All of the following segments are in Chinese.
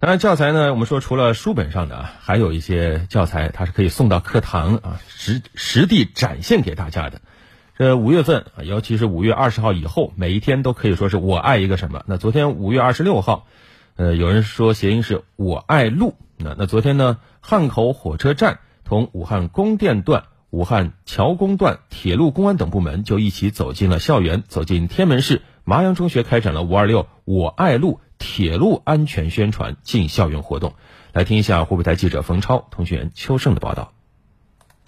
当然，教材呢，我们说除了书本上的啊，还有一些教材，它是可以送到课堂啊，实实地展现给大家的。这五月份啊，尤其是五月二十号以后，每一天都可以说是我爱一个什么。那昨天五月二十六号，呃，有人说谐音是我爱路。那那昨天呢，汉口火车站同武汉供电段、武汉桥工段铁路公安等部门就一起走进了校园，走进天门市麻阳中学，开展了五二六我爱路。铁路安全宣传进校园活动，来听一下湖北台记者冯超、通讯员邱胜的报道。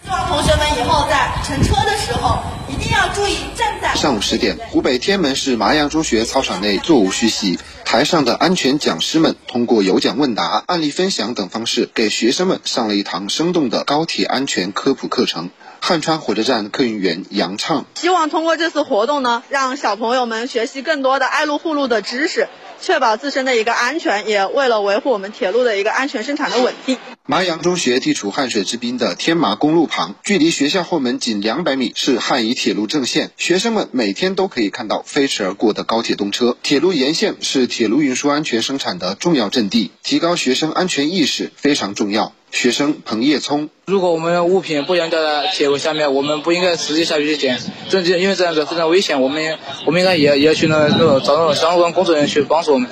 希望同学们以后在乘车的时候一定要注意站在。上午十点，湖北天门市麻阳中学操场内座无虚席，台上的安全讲师们通过有奖问答、案例分享等方式，给学生们上了一堂生动的高铁安全科普课程。汉川火车站客运员杨畅希望通过这次活动呢，让小朋友们学习更多的爱路护路的知识。确保自身的一个安全，也为了维护我们铁路的一个安全生产的稳定。麻阳中学地处汉水之滨的天麻公路旁，距离学校后门仅两百米，是汉宜铁路正线。学生们每天都可以看到飞驰而过的高铁动车。铁路沿线是铁铁路运输安全生产的重要阵地，提高学生安全意识非常重要。学生彭叶聪：如果我们物品不应该在铁路下面，我们不应该直接下去去捡，这因为这样子非常危险。我们我们应该也要也要去那个找那相关工作人员去帮助我们。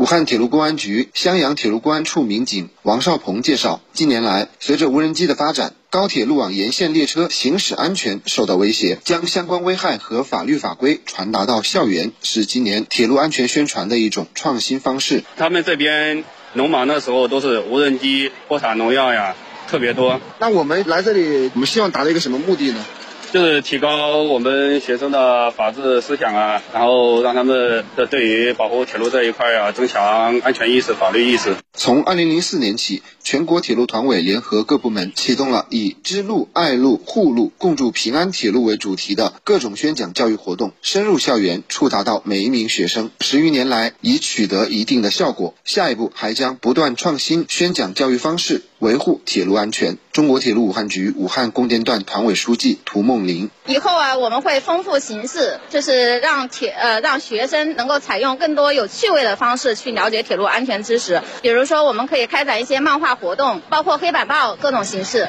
武汉铁路公安局襄阳铁路公安处民警王少鹏介绍，近年来随着无人机的发展，高铁路网沿线列车行驶安全受到威胁，将相关危害和法律法规传达到校园，是今年铁路安全宣传的一种创新方式。他们这边。农忙的时候都是无人机播洒农药呀，特别多。那我们来这里，我们希望达到一个什么目的呢？就是提高我们学生的法治思想啊，然后让他们的对于保护铁路这一块啊，增强安全意识、法律意识。从二零零四年起，全国铁路团委联合各部门启动了以“知路、爱路、护路，共筑平安铁路”为主题的各种宣讲教育活动，深入校园，触达到每一名学生。十余年来，已取得一定的效果。下一步还将不断创新宣讲教育方式。维护铁路安全。中国铁路武汉局武汉供电段团委书记涂梦玲：以后啊，我们会丰富形式，就是让铁呃让学生能够采用更多有趣味的方式去了解铁路安全知识。比如说，我们可以开展一些漫画活动，包括黑板报各种形式。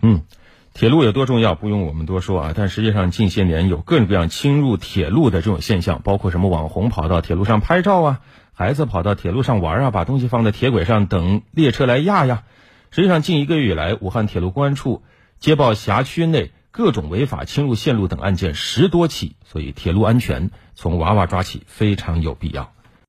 嗯，铁路有多重要，不用我们多说啊。但实际上，近些年有各种各样侵入铁路的这种现象，包括什么网红跑到铁路上拍照啊。孩子跑到铁路上玩啊，把东西放在铁轨上等列车来压呀。实际上，近一个月以来，武汉铁路公安处接报辖区内各种违法侵入线路等案件十多起，所以铁路安全从娃娃抓起非常有必要。